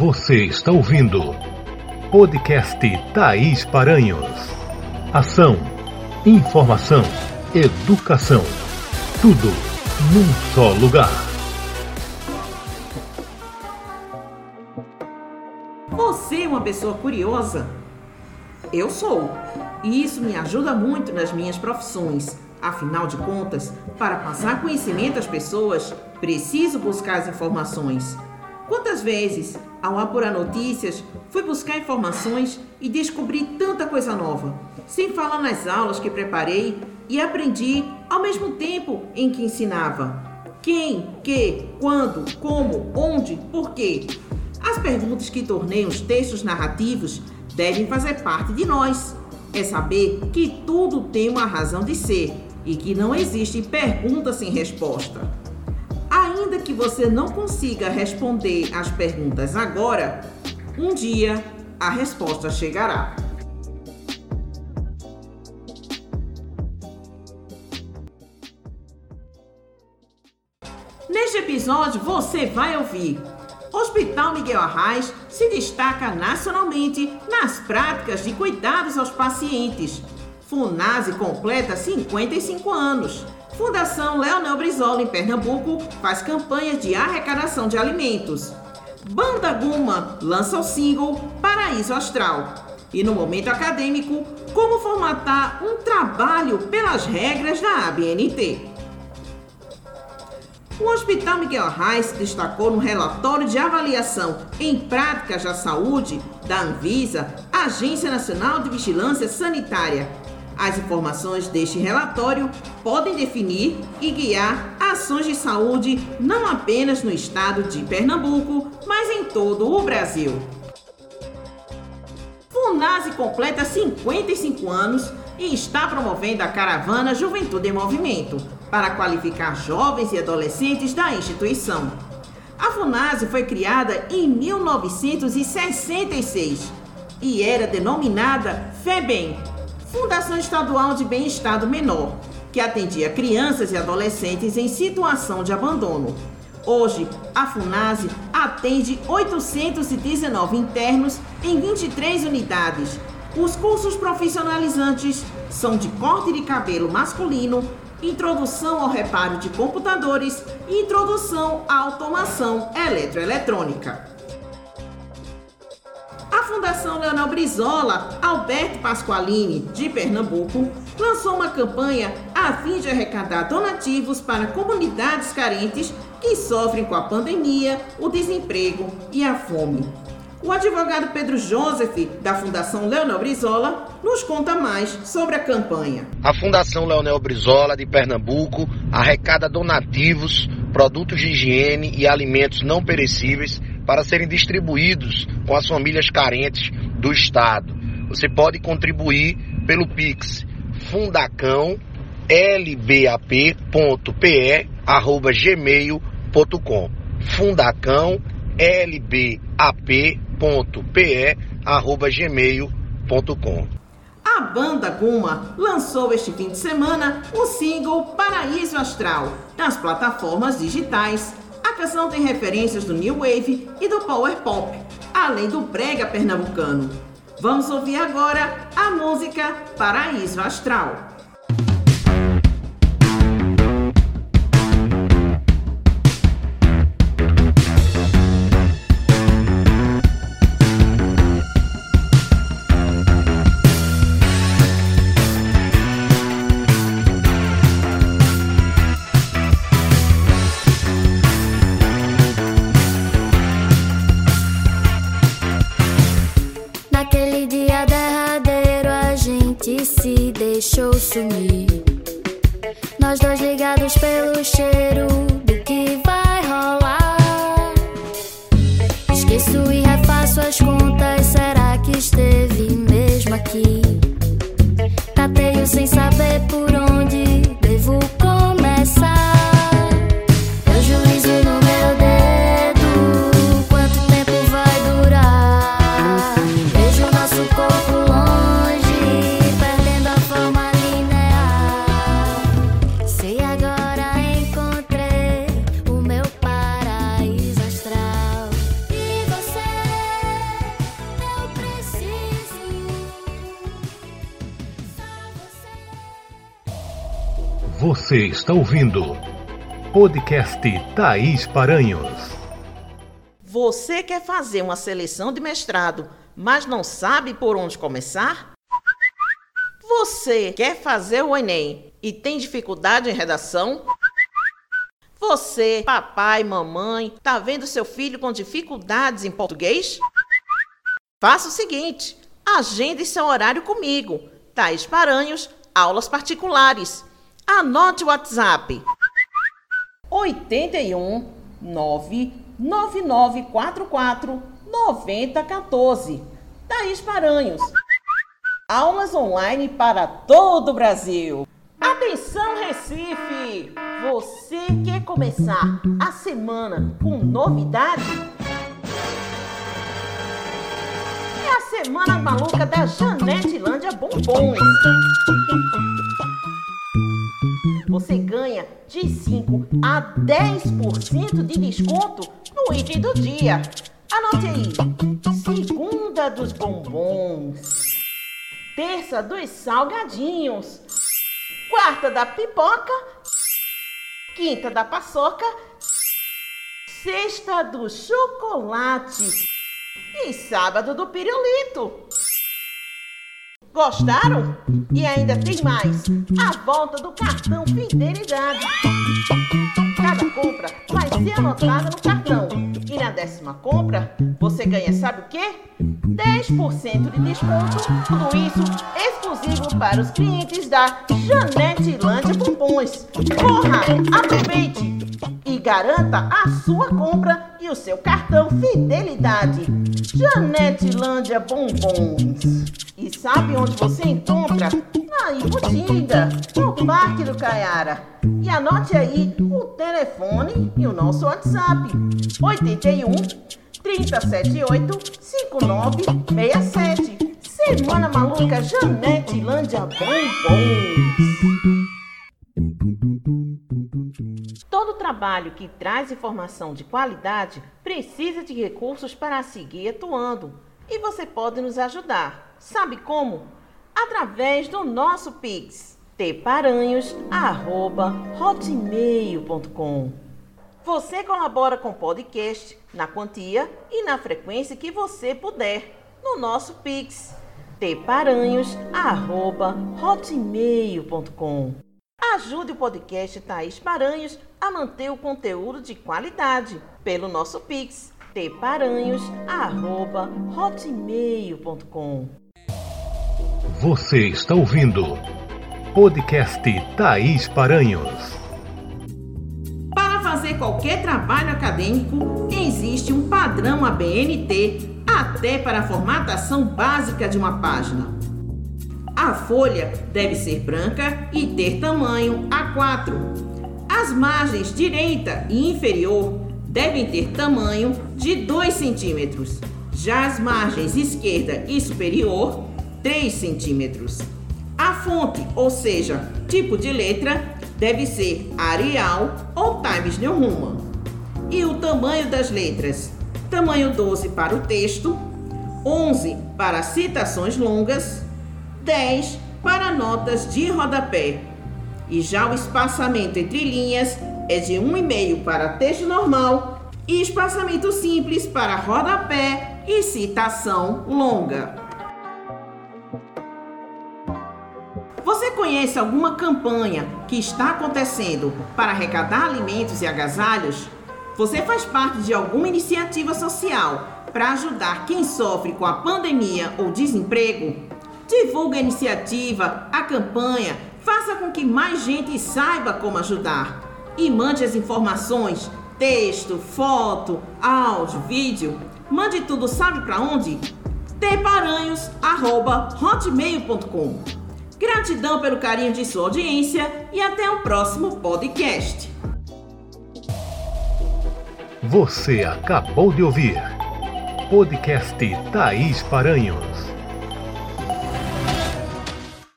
Você está ouvindo podcast Thaís Paranhos. Ação, informação, educação. Tudo num só lugar. Você é uma pessoa curiosa? Eu sou. E isso me ajuda muito nas minhas profissões. Afinal de contas, para passar conhecimento às pessoas, preciso buscar as informações. Quantas vezes, ao apurar notícias, fui buscar informações e descobri tanta coisa nova, sem falar nas aulas que preparei e aprendi ao mesmo tempo em que ensinava. Quem, que, quando, como, onde, por quê. As perguntas que tornei os textos narrativos devem fazer parte de nós. É saber que tudo tem uma razão de ser e que não existe pergunta sem resposta. Ainda que você não consiga responder as perguntas agora, um dia a resposta chegará. Neste episódio você vai ouvir. Hospital Miguel Arraes se destaca nacionalmente nas práticas de cuidados aos pacientes. Funase completa 55 anos. Fundação Leonel Brizola, em Pernambuco, faz campanha de arrecadação de alimentos. Banda Guma lança o single Paraíso Astral. E no momento acadêmico, como formatar um trabalho pelas regras da ABNT. O Hospital Miguel Arraes destacou no relatório de avaliação em práticas da saúde da Anvisa, Agência Nacional de Vigilância Sanitária, as informações deste relatório podem definir e guiar ações de saúde não apenas no estado de Pernambuco, mas em todo o Brasil. Funase completa 55 anos e está promovendo a caravana Juventude em Movimento para qualificar jovens e adolescentes da instituição. A Funase foi criada em 1966 e era denominada FEBEM, Fundação Estadual de Bem-Estar do Menor, que atendia crianças e adolescentes em situação de abandono. Hoje, a FUNASE atende 819 internos em 23 unidades. Os cursos profissionalizantes são de corte de cabelo masculino, introdução ao reparo de computadores e introdução à automação eletroeletrônica. Fundação Leonel Brizola, Alberto Pasqualini, de Pernambuco, lançou uma campanha a fim de arrecadar donativos para comunidades carentes que sofrem com a pandemia, o desemprego e a fome. O advogado Pedro Joseph, da Fundação Leonel Brizola, nos conta mais sobre a campanha. A Fundação Leonel Brizola de Pernambuco arrecada donativos, produtos de higiene e alimentos não perecíveis para serem distribuídos com as famílias carentes do Estado. Você pode contribuir pelo Pix fundacão lbap.pe@gmail.com. Fundacão lbap.pe@gmail.com. A banda Guma lançou este fim de semana o single Paraíso Astral nas plataformas digitais canção tem referências do New Wave e do Power Pop, além do brega pernambucano. Vamos ouvir agora a música Paraíso Astral. Deixou sumir. Nós dois ligados pelo cheiro do que vai rolar. Esqueço e refaço as contas. Será que esteve mesmo aqui? Tateio sem saber Você está ouvindo podcast Thaís Paranhos. Você quer fazer uma seleção de mestrado, mas não sabe por onde começar? Você quer fazer o Enem e tem dificuldade em redação? Você, papai, mamãe, tá vendo seu filho com dificuldades em português? Faça o seguinte: agende seu horário comigo. Thaís Paranhos, aulas particulares. Anote o WhatsApp. 81 99944 9014. Thaís Paranhos. Aulas online para todo o Brasil. Atenção, Recife! Você quer começar a semana com novidade? É a Semana Maluca da Janete Lândia Bombons. Você ganha de 5 a 10% de desconto no item do dia. Anote aí: segunda dos bombons, terça dos salgadinhos quarta da pipoca, quinta da paçoca, sexta do chocolate e sábado do pirulito. Gostaram? E ainda tem mais. A volta do cartão Fidelidade. Cada compra vai ser anotada no cartão. E na décima compra, você ganha sabe o quê? 10% de desconto. Tudo isso exclusivo para os clientes da Janete Lândia Bombons. Corra, aproveite e garanta a sua compra e o seu cartão Fidelidade. Janete Lândia Bombons. E sabe onde você encontra? Na Iputinga, no Parque do Caiara. E anote aí o telefone e o nosso WhatsApp: 81 378 5967. Semana Maluca Janete Lândia. Todo trabalho que traz informação de qualidade precisa de recursos para seguir atuando. E você pode nos ajudar. Sabe como? Através do nosso Pix, tparanhos.hotmail.com. Você colabora com o podcast na quantia e na frequência que você puder no nosso Pix, tparanhos.hotmail.com. Ajude o podcast Thaís Paranhos a manter o conteúdo de qualidade pelo nosso Pix, tparanhos.hotmail.com. Você está ouvindo podcast Thaís Paranhos. Para fazer qualquer trabalho acadêmico, existe um padrão ABNT até para a formatação básica de uma página. A folha deve ser branca e ter tamanho A4. As margens direita e inferior devem ter tamanho de 2 centímetros. Já as margens esquerda e superior 3 centímetros. A fonte, ou seja, tipo de letra, deve ser Arial ou Times New Roman. E o tamanho das letras: tamanho 12 para o texto, 11 para citações longas, 10 para notas de rodapé. E já o espaçamento entre linhas é de 1,5 para texto normal e espaçamento simples para rodapé e citação longa. Conhece alguma campanha que está acontecendo para arrecadar alimentos e agasalhos? Você faz parte de alguma iniciativa social para ajudar quem sofre com a pandemia ou desemprego? Divulgue a iniciativa, a campanha, faça com que mais gente saiba como ajudar. E mande as informações, texto, foto, áudio, vídeo. Mande tudo, sabe para onde? teparanhos@hotmail.com. Gratidão pelo carinho de sua audiência e até o próximo podcast. Você acabou de ouvir podcast Thaís Paranhos.